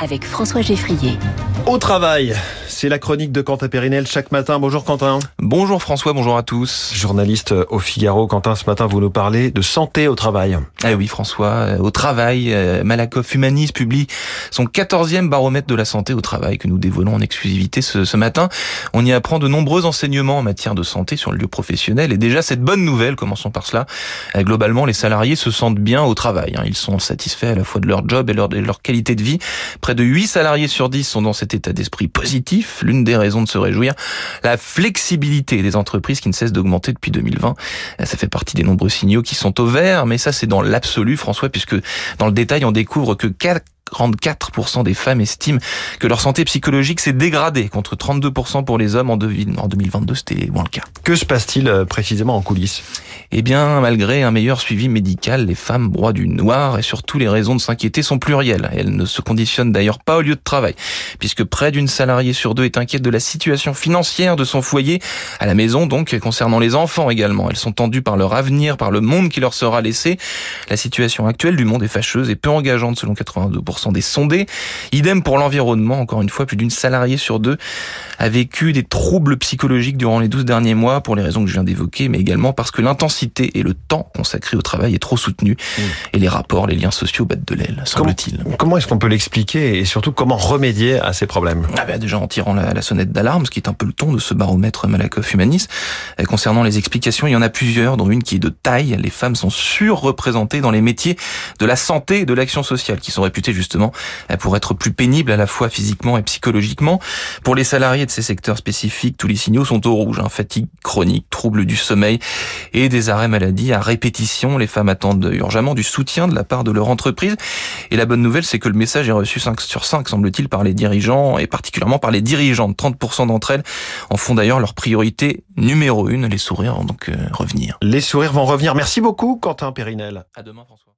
avec François Geffrier. Au travail, c'est la chronique de Quentin Périnel chaque matin. Bonjour Quentin. Bonjour François, bonjour à tous. Journaliste au Figaro, Quentin, ce matin vous nous parlez de santé au travail. Eh oui François, euh, au travail, euh, Malakoff Humanis publie son 14e baromètre de la santé au travail que nous dévoilons en exclusivité ce, ce matin. On y apprend de nombreux enseignements en matière de santé sur le lieu professionnel et déjà cette bonne nouvelle, commençons par cela, euh, globalement les salariés se sentent bien au travail. Hein. Ils sont satisfaits à la fois de leur job et leur, de leur qualité de vie. Près de 8 salariés sur 10 sont dans cet état d'esprit positif. L'une des raisons de se réjouir, la flexibilité des entreprises qui ne cesse d'augmenter depuis 2020. Ça fait partie des nombreux signaux qui sont au vert, mais ça c'est dans l'absolu François, puisque dans le détail on découvre que 4 44% des femmes estiment que leur santé psychologique s'est dégradée, contre 32% pour les hommes en 2022, c'était moins le cas. Que se passe-t-il euh, précisément en coulisses? Eh bien, malgré un meilleur suivi médical, les femmes broient du noir et surtout les raisons de s'inquiéter sont plurielles. Elles ne se conditionnent d'ailleurs pas au lieu de travail, puisque près d'une salariée sur deux est inquiète de la situation financière de son foyer, à la maison donc, concernant les enfants également. Elles sont tendues par leur avenir, par le monde qui leur sera laissé. La situation actuelle du monde est fâcheuse et peu engageante selon 82% des sondés. Idem pour l'environnement, encore une fois, plus d'une salariée sur deux a vécu des troubles psychologiques durant les 12 derniers mois pour les raisons que je viens d'évoquer, mais également parce que l'intensité et le temps consacré au travail est trop soutenu mmh. et les rapports, les liens sociaux battent de l'aile, semble-t-il. Comment, comment est-ce qu'on peut l'expliquer et surtout comment remédier à ces problèmes? Ah ben Déjà en tirant la, la sonnette d'alarme, ce qui est un peu le ton de ce baromètre Malakoff Humanis. Euh, concernant les explications, il y en a plusieurs, dont une qui est de taille. Les femmes sont surreprésentées dans les métiers de la santé et de l'action sociale, qui sont réputés justement pour être plus pénibles à la fois physiquement et psychologiquement. Pour les salariés de ces secteurs spécifiques, tous les signaux sont au rouge. Hein. Fatigue chronique, troubles du sommeil et des arrêts maladie à répétition. Les femmes attendent urgemment du soutien de la part de leur entreprise. Et la bonne nouvelle, c'est que le message est reçu 5 sur 5, semble-t-il, par les dirigeants et particulièrement par les dirigeantes. 30% d'entre elles en font d'ailleurs leur priorité numéro une. Les sourires vont donc euh, revenir. Les sourires vont revenir. Merci beaucoup, Quentin Périnel. À demain, François.